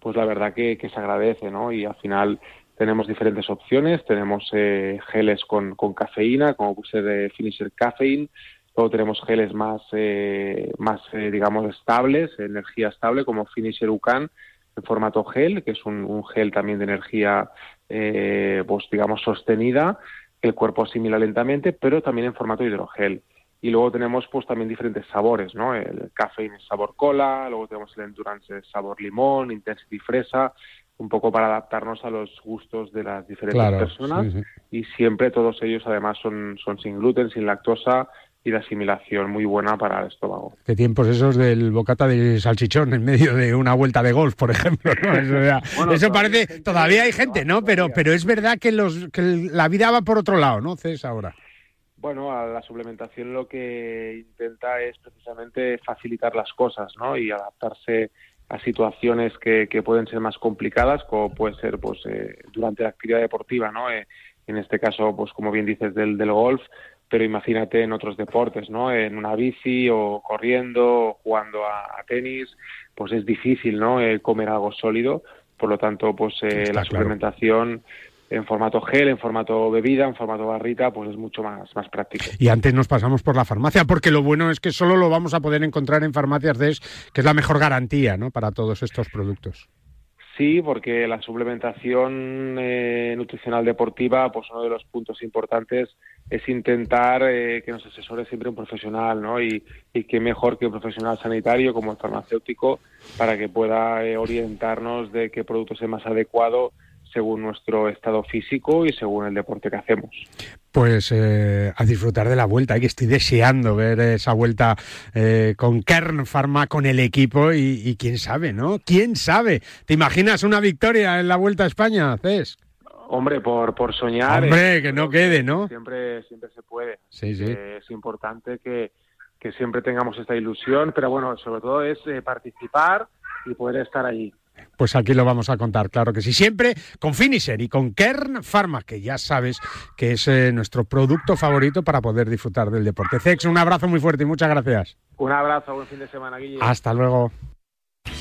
pues la verdad que, que se agradece, ¿no? Y al final tenemos diferentes opciones, tenemos eh, geles con, con cafeína, como puse de Finisher Caffeine, Luego tenemos geles más, eh, más eh, digamos, estables, energía estable, como Finisher Ucan, en formato gel, que es un, un gel también de energía, eh, pues digamos, sostenida, que el cuerpo asimila lentamente, pero también en formato hidrogel. Y luego tenemos pues también diferentes sabores, ¿no? El cafeína es sabor cola, luego tenemos el endurance es sabor limón, intensity fresa, un poco para adaptarnos a los gustos de las diferentes claro, personas sí, sí. y siempre todos ellos además son, son sin gluten, sin lactosa y de asimilación muy buena para el estómago. Qué tiempos esos del bocata de salchichón en medio de una vuelta de golf, por ejemplo. ¿no? Eso, ya, bueno, eso parece, gente, todavía hay gente, ¿no? Pero, pero es verdad que, los, que la vida va por otro lado, ¿no, Cés, ahora? Bueno, a la suplementación lo que intenta es precisamente facilitar las cosas, ¿no? Y adaptarse a situaciones que, que pueden ser más complicadas, como puede ser pues eh, durante la actividad deportiva, ¿no? Eh, en este caso, pues como bien dices, del, del golf, pero imagínate en otros deportes, ¿no? En una bici o corriendo o jugando a, a tenis, pues es difícil, ¿no? Eh, comer algo sólido, por lo tanto, pues eh, la claro. suplementación en formato gel, en formato bebida, en formato barrita, pues es mucho más, más práctico. Y antes nos pasamos por la farmacia, porque lo bueno es que solo lo vamos a poder encontrar en farmacias DES, que es la mejor garantía ¿no? para todos estos productos. Sí, porque la suplementación eh, nutricional deportiva, pues uno de los puntos importantes es intentar eh, que nos asesore siempre un profesional, ¿no? Y, y que mejor que un profesional sanitario como el farmacéutico para que pueda eh, orientarnos de qué producto es más adecuado según nuestro estado físico y según el deporte que hacemos. Pues eh, a disfrutar de la vuelta, que estoy deseando ver esa vuelta eh, con Kern Pharma, con el equipo y, y, quién sabe, ¿no? ¿Quién sabe? ¿Te imaginas una victoria en la vuelta a España, Cés? Hombre, por, por soñar. Hombre, que no quede, ¿no? Siempre, siempre se puede. Sí, sí. Eh, es importante que, que siempre tengamos esta ilusión, pero bueno, sobre todo es eh, participar y poder estar allí. Pues aquí lo vamos a contar, claro que sí. Siempre con Finisher y con Kern Pharma, que ya sabes que es eh, nuestro producto favorito para poder disfrutar del deporte. Cex, un abrazo muy fuerte y muchas gracias. Un abrazo, buen fin de semana, Guille. Hasta luego.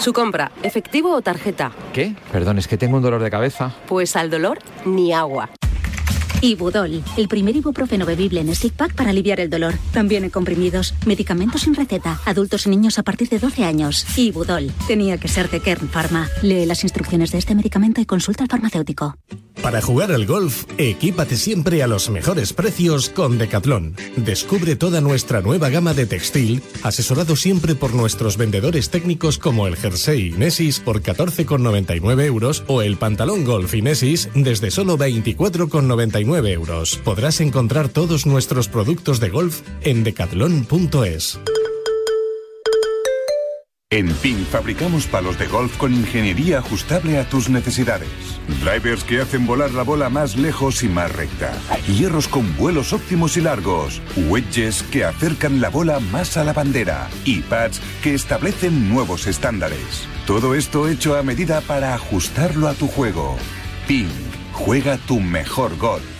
Su compra, efectivo o tarjeta. ¿Qué? Perdón, es que tengo un dolor de cabeza. Pues al dolor, ni agua. Ibudol, el primer ibuprofeno bebible en stick pack para aliviar el dolor. También en comprimidos, medicamentos sin receta, adultos y niños a partir de 12 años. Ibudol, tenía que ser de Kern Pharma. Lee las instrucciones de este medicamento y consulta al farmacéutico. Para jugar al golf, equípate siempre a los mejores precios con Decathlon. Descubre toda nuestra nueva gama de textil, asesorado siempre por nuestros vendedores técnicos como el jersey Inesis por 14,99 euros o el pantalón golf Inesis desde solo 24,99 euros. Podrás encontrar todos nuestros productos de golf en decathlon.es. En PIN fabricamos palos de golf con ingeniería ajustable a tus necesidades. Drivers que hacen volar la bola más lejos y más recta. Hierros con vuelos óptimos y largos. Wedges que acercan la bola más a la bandera. Y pads que establecen nuevos estándares. Todo esto hecho a medida para ajustarlo a tu juego. PIN. Juega tu mejor golf.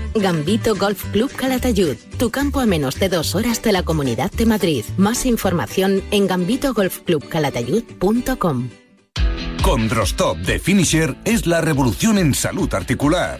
Gambito Golf Club Calatayud, tu campo a menos de dos horas de la Comunidad de Madrid. Más información en gambitogolfclubcalatayud.com. Condrostop de Finisher es la revolución en salud articular.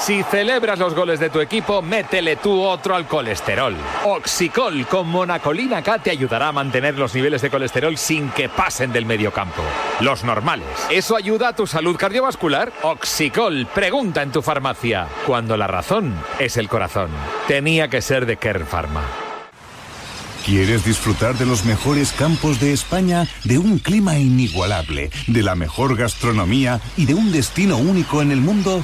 Si celebras los goles de tu equipo, métele tú otro al colesterol. Oxicol con monacolina K te ayudará a mantener los niveles de colesterol sin que pasen del mediocampo. Los normales. ¿Eso ayuda a tu salud cardiovascular? Oxicol, pregunta en tu farmacia. Cuando la razón es el corazón. Tenía que ser de Kern Pharma. ¿Quieres disfrutar de los mejores campos de España, de un clima inigualable, de la mejor gastronomía y de un destino único en el mundo?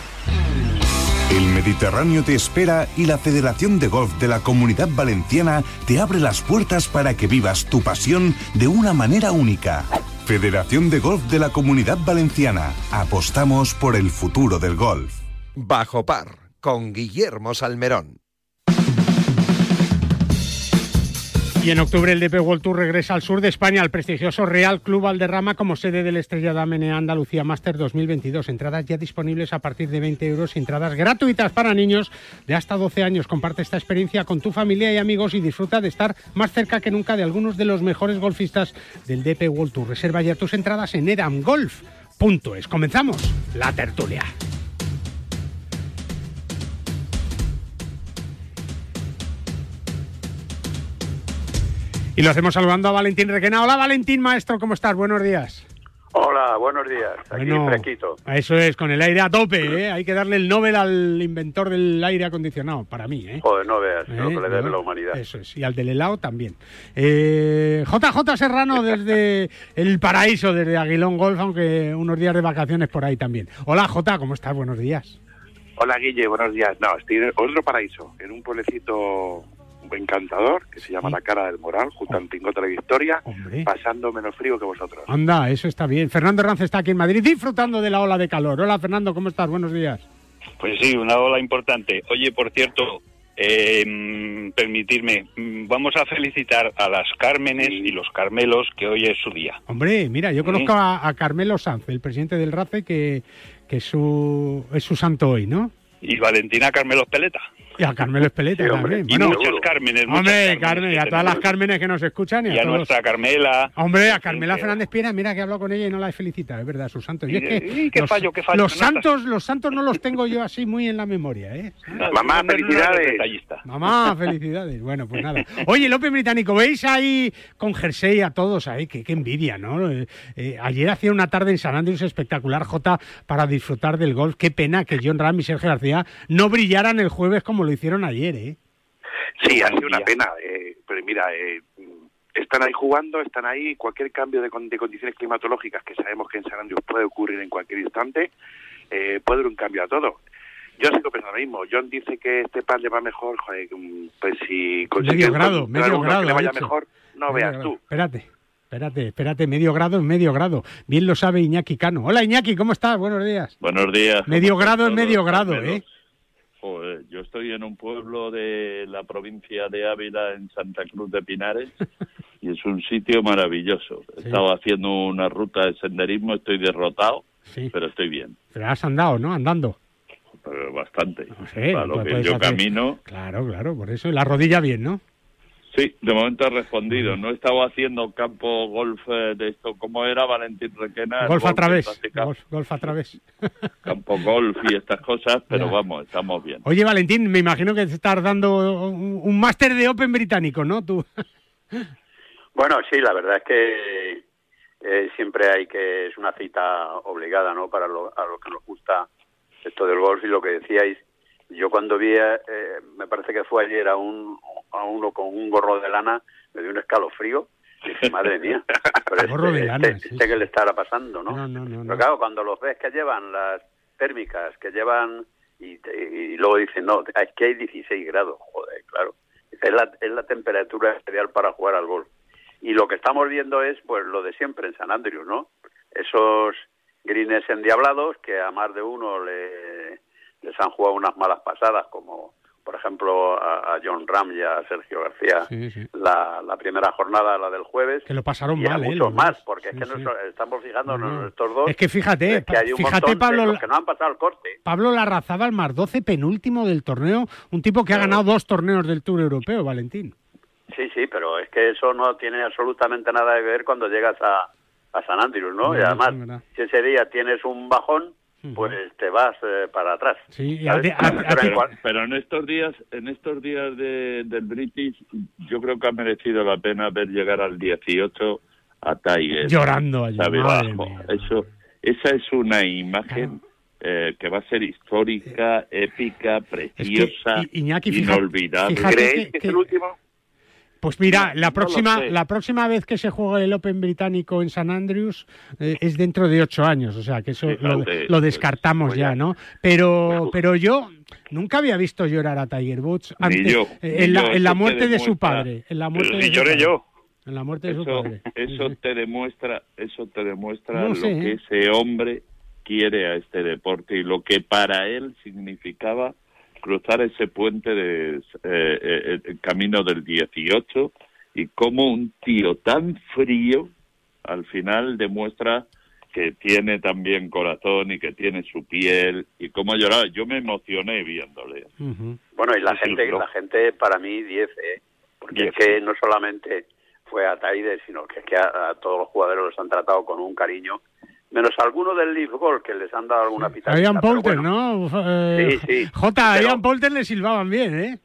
El Mediterráneo te espera y la Federación de Golf de la Comunidad Valenciana te abre las puertas para que vivas tu pasión de una manera única. Federación de Golf de la Comunidad Valenciana. Apostamos por el futuro del golf. Bajo par, con Guillermo Salmerón. Y en octubre el DP World Tour regresa al sur de España, al prestigioso Real Club Valderrama como sede del Estrella Damen Andalucía Master 2022. Entradas ya disponibles a partir de 20 euros, entradas gratuitas para niños de hasta 12 años. Comparte esta experiencia con tu familia y amigos y disfruta de estar más cerca que nunca de algunos de los mejores golfistas del DP World Tour. Reserva ya tus entradas en edamgolf.es. Comenzamos la tertulia. Y lo hacemos saludando a Valentín Requena. Hola Valentín, maestro, ¿cómo estás? Buenos días. Hola, buenos días. Aquí Bueno, fresquito. Eso es, con el aire a tope, ¿eh? Hay que darle el Nobel al inventor del aire acondicionado, para mí, ¿eh? Joder, no veas lo ¿Eh? que le debe ¿No? la humanidad. Eso es, y al del helado también. Eh, JJ Serrano desde el paraíso, desde Aguilón Golf, aunque unos días de vacaciones por ahí también. Hola J, ¿cómo estás? Buenos días. Hola Guille, buenos días. No, estoy en otro paraíso, en un pueblecito encantador que se llama La Cara del Moral, junto a Antingota de Victoria, pasando menos frío que vosotros. Anda, eso está bien. Fernando Ranz está aquí en Madrid disfrutando de la ola de calor. Hola Fernando, ¿cómo estás? Buenos días. Pues sí, una ola importante. Oye, por cierto, eh, permitirme, vamos a felicitar a las Cármenes y los Carmelos, que hoy es su día. Hombre, mira, yo conozco a, a Carmelo Sanz, el presidente del RACE, que, que es, su, es su santo hoy, ¿no? Y Valentina Carmelos Peleta. Y a Carmelo Espeleta también. Y muchas Cármenes. muchas Hombre, Carmen, y a todas las. Cármenes que nos escuchan. Y, Y a todos- nuestra Carmela. Hombre, a Carmela Fernández Piera, mira que he hablado con ella y no la he felicitado, es verdad, sus santos. Y es que Y qué los, fallo, qué fallo, los santos, los santos no los tengo yo así muy en la memoria, ¿eh? Mamá, felicidades. Mamá, felicidades. Bueno, pues nada. Oye, López Británico, ¿veis ahí con jersey a todos ahí? Qué, qué envidia, ¿no? Eh, eh, ayer hacía una tarde en San Andrés espectacular, Jota, para disfrutar del golf. Qué pena que John Ram y Sergio García no brillaran el jueves como lo hicieron ayer, ¿eh? Sí, ha sido una pena. eh, pero mira, eh, están ahí jugando, están ahí. Cualquier cambio de, de condiciones climatológicas que sabemos que en San Andrés puede ocurrir en cualquier instante, eh, puede dar un cambio a todo. Yo sigo pensando lo mismo. John dice que este par le va mejor. Joder, mm, pues si consigue Medio grado, medio grado. que le vaya mejor, no Medio veas grado. tú. Espérate, espérate, espérate, medio grado es medio grado. Bien lo sabe Iñaki Cano. Hola Iñaki, ¿cómo estás? Buenos días. Buenos días. Medio ¿Cómo están grado es medio grado? ¿eh? Joder, yo estoy en un pueblo de la provincia de Ávila, en Santa Cruz de Pinares, y es un sitio maravilloso. He Sí. estado haciendo una ruta de senderismo, estoy derrotado, Sí. pero estoy bien, Pero has andado, ¿no? Andando. pero bastante. sé, Para lo que yo hacer- camino, Claro, claro, por eso. Y La rodilla bien, ¿no? Sí, de momento he respondido. No he estado haciendo campo golf eh, de esto, como era Valentín Requena. golf a través. Golf, golf a través. Campo golf y estas cosas, pero Ya. vamos, estamos bien. Oye, Valentín, me imagino que estás dando un, un máster de Open británico, ¿no? Tú. Bueno, sí, la verdad es que eh, siempre hay que es una cita obligada, ¿no? Para lo, a lo que nos gusta esto del golf y lo que decíais. Yo cuando vi, eh, me parece que fue ayer a un a uno con un gorro de lana, me dio un escalofrío. Y dije, madre mía, pero Gorro de este, lana, este- este que le estará pasando, ¿no? No, no, no. Pero claro, cuando los ves que llevan las térmicas, que llevan y, te- y luego dicen, no, es que hay 16 grados, joder, claro. Es la, es la temperatura ideal para jugar al golf. Y lo que estamos viendo es pues lo de siempre en San Andrews, ¿no? Esos greens endiablados que a más de uno le, les han jugado unas malas pasadas, como por ejemplo a, a John Ram y a Sergio García Sí, sí. la, la primera jornada, la del jueves. Que lo pasaron y a mal, ¿eh? muchos más, porque Sí, es que nos estamos No, no. en estos dos. Es que fíjate, es que hay un fíjate, Pablo, los que no han pasado el corte. Pablo Larrazábal más 12 penúltimo del torneo, un tipo que ha ganado dos torneos del Tour Europeo, Valentín. Sí, sí, pero es que eso no tiene absolutamente nada que ver cuando llegas a, a San Andrews, ¿no? No, y además, si ese día tienes un bajón, pues te vas eh, para atrás. Sí, ¿sabes? Pero pero, igual- pero en estos días, en estos días de, del British, yo creo que ha merecido la pena ver llegar al 18 a Tiger. Llorando allí. Eso, esa es una imagen eh, que va a ser histórica, épica, preciosa, Iñaki, inolvidable. ¿Creéis que, es el último? Pues mira, la próxima, la próxima vez que se juegue el Open británico en San Andrews eh, es dentro de ocho años, o sea que eso lo, lo descartamos pues ya. ¿no? Pero, pero yo nunca había visto llorar a Tiger Woods antes, yo, eh, ni en, la, yo, en la muerte de su padre, en la muerte de su lloré yo. En la muerte de su Eso, padre. eso te demuestra, eso te demuestra No lo sé, que ¿eh? ese hombre quiere a este deporte y lo que para él significaba cruzar ese puente de eh, eh, el camino del 18 y cómo un tío tan frío al final demuestra que tiene también corazón y que tiene su piel y cómo lloraba. Yo me emocioné viéndole. Bueno, y la gente, la gente para mí 10, ¿eh? Porque Diez. es que no solamente fue a Taide, sino que es que a, a todos los jugadores los han tratado con un cariño, menos algunos del Leaf Golf que les han dado alguna A pitadita. Ian Poulter, bueno. ¿no? Eh, Sí, sí. J, a Ian Poulter le silbaban bien, ¿eh?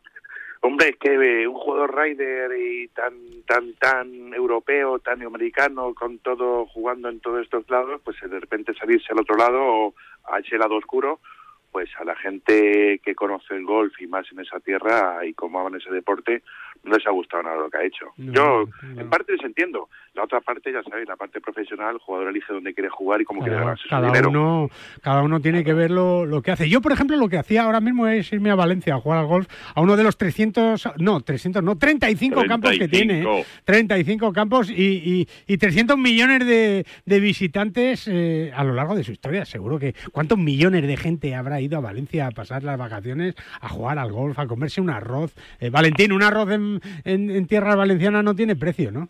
Hombre, es que eh, un jugador rider y tan tan tan europeo, tan americano, con todo jugando en todos estos lados, pues de repente salirse al otro lado o a ese lado oscuro, pues a la gente que conoce el golf y más en esa tierra y cómo aman ese deporte, no les ha gustado nada lo que ha hecho. No, Yo, no. en parte les entiendo. La otra parte, ya sabéis, la parte profesional, el jugador elige dónde quiere jugar y cómo quiere Cada, ganarse su cada dinero. uno, cada uno tiene que ver lo, lo que hace. Yo, por ejemplo, lo que hacía ahora mismo es irme a Valencia a jugar al golf a uno de los 300, no, 300, no, 35 campos que tiene. ¿eh? 35. 35 campos y, y, y 300 millones de, de visitantes eh, a lo largo de su historia. Seguro que cuántos millones de gente habrá ido a Valencia a pasar las vacaciones, a jugar al golf, a comerse un arroz. Eh, Valentín, un arroz en, en, en tierra valenciana no tiene precio, ¿no?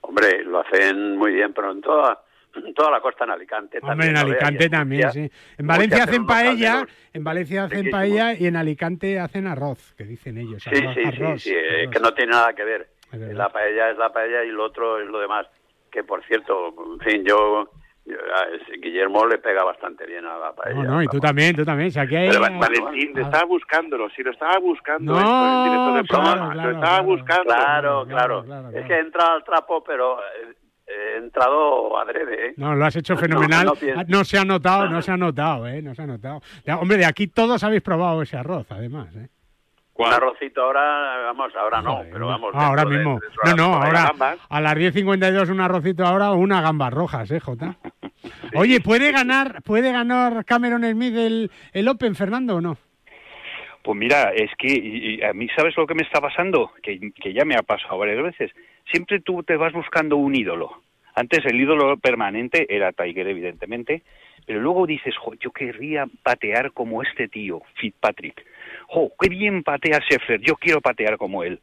Hombre, lo hacen muy bien, pero en toda, en toda la costa en Alicante Hombre, también. en Alicante en también, sí. En Valencia hacen paella, calderos. en Valencia hacen paella y en Alicante hacen arroz, que dicen ellos. Sí, arroz, sí, sí, arroz, sí, arroz. que no tiene nada que ver. La paella es la paella y lo otro es lo demás. Que por cierto, en fin, yo, Guillermo le pega bastante bien a la paella. No, no, y tú también, tú también. O sea, que hay- Pero Va- Valentín, estaba buscándolo, si lo estaba buscando No, esto, el director de claro, programa, claro, lo estaba claro. buscando. Claro, claro. Es que he entrado al trapo, pero eh, he entrado adrede, ¿eh? No, lo has hecho fenomenal. no No, se ha notado, no se ha notado, ¿eh? No se ha notado. Hombre, de aquí todos habéis probado ese arroz, además, ¿eh? Un arrocito ahora, vamos, ahora no, pero vamos. Ah, ahora de- mismo. de No, no, ahora a las 10.52 un arrocito ahora o una gambas rojas, ¿eh, Jota? Oye, ¿puede ganar puede ganar Cameron Smith el, el Open, Fernando, o no? Pues mira, es que y- y a mí, ¿sabes lo que me está pasando? Que, que ya me ha pasado varias veces. Siempre tú te vas buscando un ídolo. Antes el ídolo permanente era Tiger, evidentemente, pero luego dices, jo, yo querría patear como este tío, Fitzpatrick. Jo, qué bien patea Sheffer, yo quiero patear como él.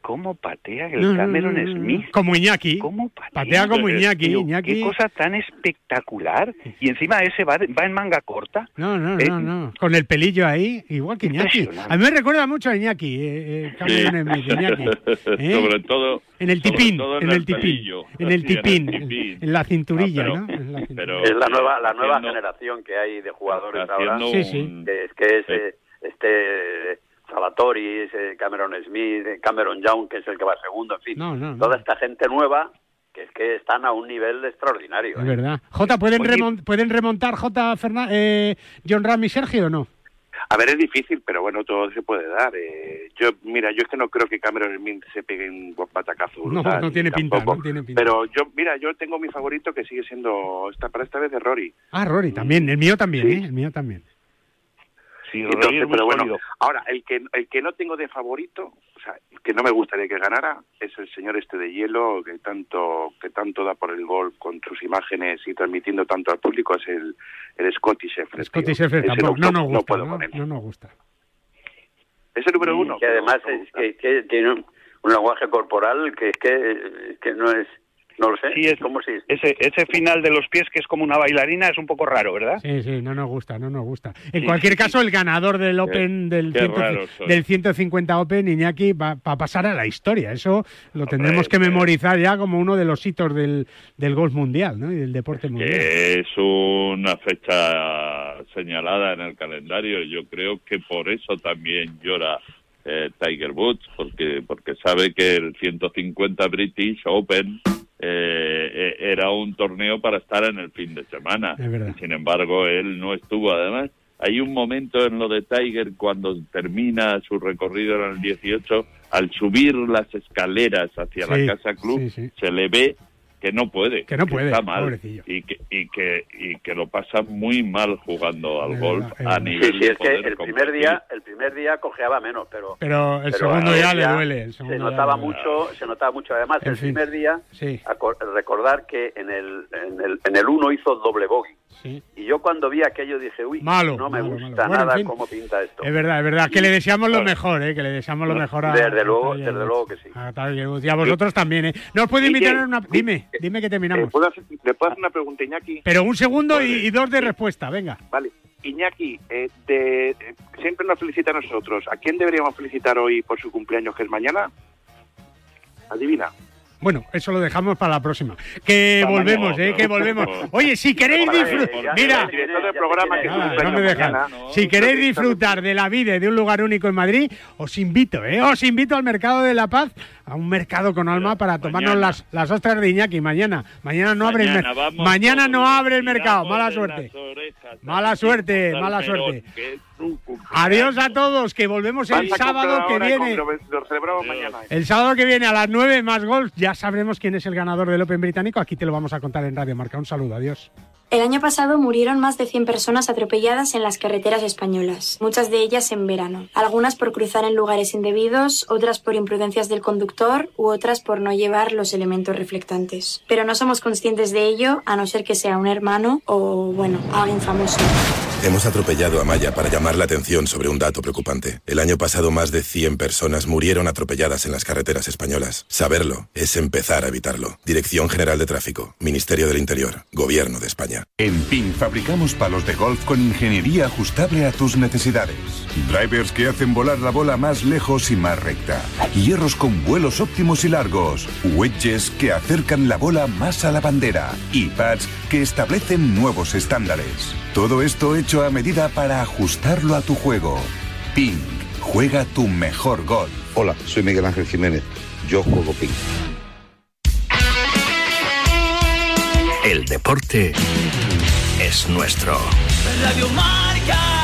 ¿Cómo patea el Cameron. Smith? Como Iñaki. ¿Cómo patea? Patea como Iñaki, Tío, Iñaki. Qué cosa tan espectacular. Y encima ese va, de- va en manga corta. No, no, Eh, no, no. Con el pelillo ahí, igual que Iñaki. A mí me recuerda mucho a Iñaki, eh, eh, Cameron Smith, Iñaki. ¿eh? Sobre todo En el tipín, en el tipín, en el tipín, en la cinturilla, Ah, pero- ¿no? En la cinturilla. pero- Es la nueva, la nueva haciendo- generación que hay de jugadores ahora. Sí, sí. es que es eh, este Salatori, Cameron Smith, Cameron Young, que es el que va segundo, en fin. No, no, no. Toda esta gente nueva que es que están a un nivel extraordinario. Es ¿eh? verdad. Jota, ¿pueden, Oye. remon- ¿pueden remontar J, Fernan- eh, John Ram y Sergio o no? A ver, es difícil, pero bueno, todo se puede dar. eh. yo, mira, yo es que no creo que Cameron Smith se pegue un batacazo No, brutal, no tiene ni pinta, no tiene pinta. Pero yo, mira, yo tengo mi favorito que sigue siendo, esta, para esta vez de Rory. Ah, Rory, también. El mío también, ¿eh? El mío también. Entonces, pero bueno, sólido. ahora, el que, el que no tengo de favorito, o sea, que no me gustaría que ganara, es el señor este de hielo, que tanto que tanto da por el gol con sus imágenes y transmitiendo tanto al público, es el, el Scotty. Sheffield tampoco. No, nos no gusta. No, él. no nos gusta. Es el número uno. que además es que, que tiene un, un lenguaje corporal que es que, que no es, no lo sé, Sí, es- ¿cómo se Ese, ese final de los pies que es como una bailarina es un poco raro, ¿verdad? Sí, sí, no nos gusta, no nos gusta. En Sí, cualquier sí, caso, el ganador del Open del, qué 100 raro soy. del 150 Open, Iñaki, va, va a pasar a la historia. Eso lo tendremos que memorizar ya como uno de los hitos del, del golf mundial ¿no? y del deporte mundial. que es una fecha señalada en el calendario. Yo creo que por eso también llora eh, Tiger Woods, porque porque sabe que el 150 British Open eh, eh, era un torneo para estar en el fin de semana. Y sin embargo, él no estuvo. Además, hay un momento en lo de Tiger cuando termina su recorrido en el 18, al subir las escaleras hacia Sí, la casa club, sí, sí. se le ve que no puede, Que no puede, está mal pobrecillo. y que, y que y que lo pasa muy mal jugando al Es golf verdad, a nivel Sí, sí, es que el primer día, el primer día cojeaba menos, pero Pero el pero segundo ya le duele. el se notaba mucho, se notaba mucho. Además, En el fin. primer día, Sí. recordar que en el en el en el uno hizo doble bogey. Sí. Y yo cuando vi aquello dije, uy, Malo, no me malo, gusta malo. Bueno, en nada fin. cómo pinta esto. Es verdad, es verdad. Que le deseamos lo mejor, ¿eh? Que le deseamos lo mejor a. Desde luego, desde luego que sí. A. Y a vosotros también, ¿eh? Nos puede invitar a una. Dime, dime que Eh, terminamos. ¿puedo hacer- ¿Le puedo hacer una pregunta, Iñaki? Pero un segundo y, y dos de respuesta, venga. Vale. Iñaki, eh, de, eh, siempre nos felicita a nosotros. ¿A quién deberíamos felicitar hoy por su cumpleaños, que es mañana? Adivina. Bueno, eso lo dejamos para la próxima. Que volvemos. ¿eh? Que volvemos. Oye, si queréis disfrutar. Mira. el. Si queréis disfrutar de la vida y de un lugar único en Madrid, os invito, ¿eh? Os invito al Mercado de la Paz, a un mercado con alma para tomarnos las, las ostras de Iñaki. Mañana, mañana no abre el Mañana mercado. vamos Mañana no abre el mercado. Mala suerte. orejas, Mala suerte, mala suerte. Adiós a todos, que volvemos el sábado que viene. ¿eh? El sábado que viene a las 9 más golf, ya sabremos quién es el ganador del Open británico. Aquí te lo vamos a contar en Radio Marca. Un saludo, adiós. El año pasado murieron más de 100 personas atropelladas en las carreteras españolas, muchas de ellas en verano. Algunas por cruzar en lugares indebidos, otras por imprudencias del conductor u otras por no llevar los elementos reflectantes. Pero no somos conscientes de ello a no ser que sea un hermano o, bueno, alguien famoso. Hemos atropellado a Maya para llamar la atención sobre un dato preocupante. El año pasado más de 100 personas murieron atropelladas en las carreteras españolas. Saberlo es empezar a evitarlo. Dirección General de Tráfico, Ministerio del Interior, Gobierno de España. En PIN fabricamos palos de golf con ingeniería ajustable a tus necesidades. Drivers que hacen volar la bola más lejos y más recta. Hierros con vuelos óptimos y largos. Wedges que acercan la bola más a la bandera. Y pads que establecen nuevos estándares. Todo esto hecho a medida para ajustarlo a tu juego. Ping, juega tu mejor golf. Hola, soy Miguel Ángel Jiménez. Yo juego ping. El deporte es nuestro. Radio Marca.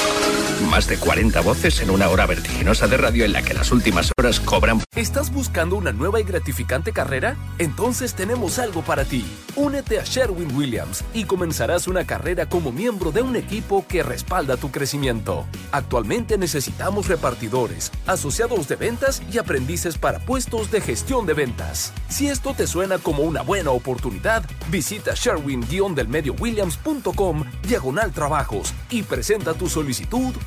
Más de 40 voces en una hora vertiginosa de radio en la que las últimas horas cobran. ¿Estás buscando una nueva y gratificante carrera? Entonces tenemos algo para ti. Únete a Sherwin Williams y comenzarás una carrera como miembro de un equipo que respalda tu crecimiento. Actualmente necesitamos repartidores, asociados de ventas y aprendices para puestos de gestión de ventas. Si esto te suena como una buena oportunidad, visita sherwin-williams.com diagonal trabajos y presenta tu solicitud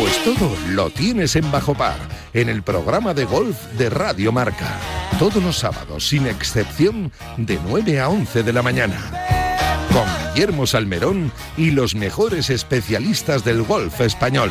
Pues todo lo tienes en Bajo Par, en el programa de golf de Radio Marca. Todos los sábados, sin excepción, de 9 a 11 de la mañana con Guillermo Salmerón y los mejores especialistas del golf español.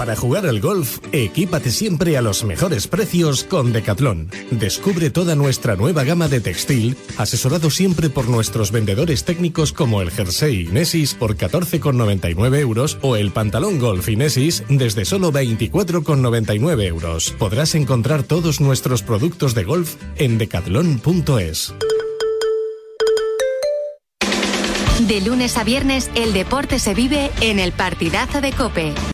Para jugar al golf, equípate siempre a los mejores precios con Decathlon. Descubre toda nuestra nueva gama de textil, asesorado siempre por nuestros vendedores técnicos como el jersey Inesis por 14,99 euros o el pantalón golf Inesis desde solo 24,99 euros. Podrás encontrar todos nuestros productos de golf en decathlon.es. De lunes a viernes, el deporte se vive en el partidazo de Cope.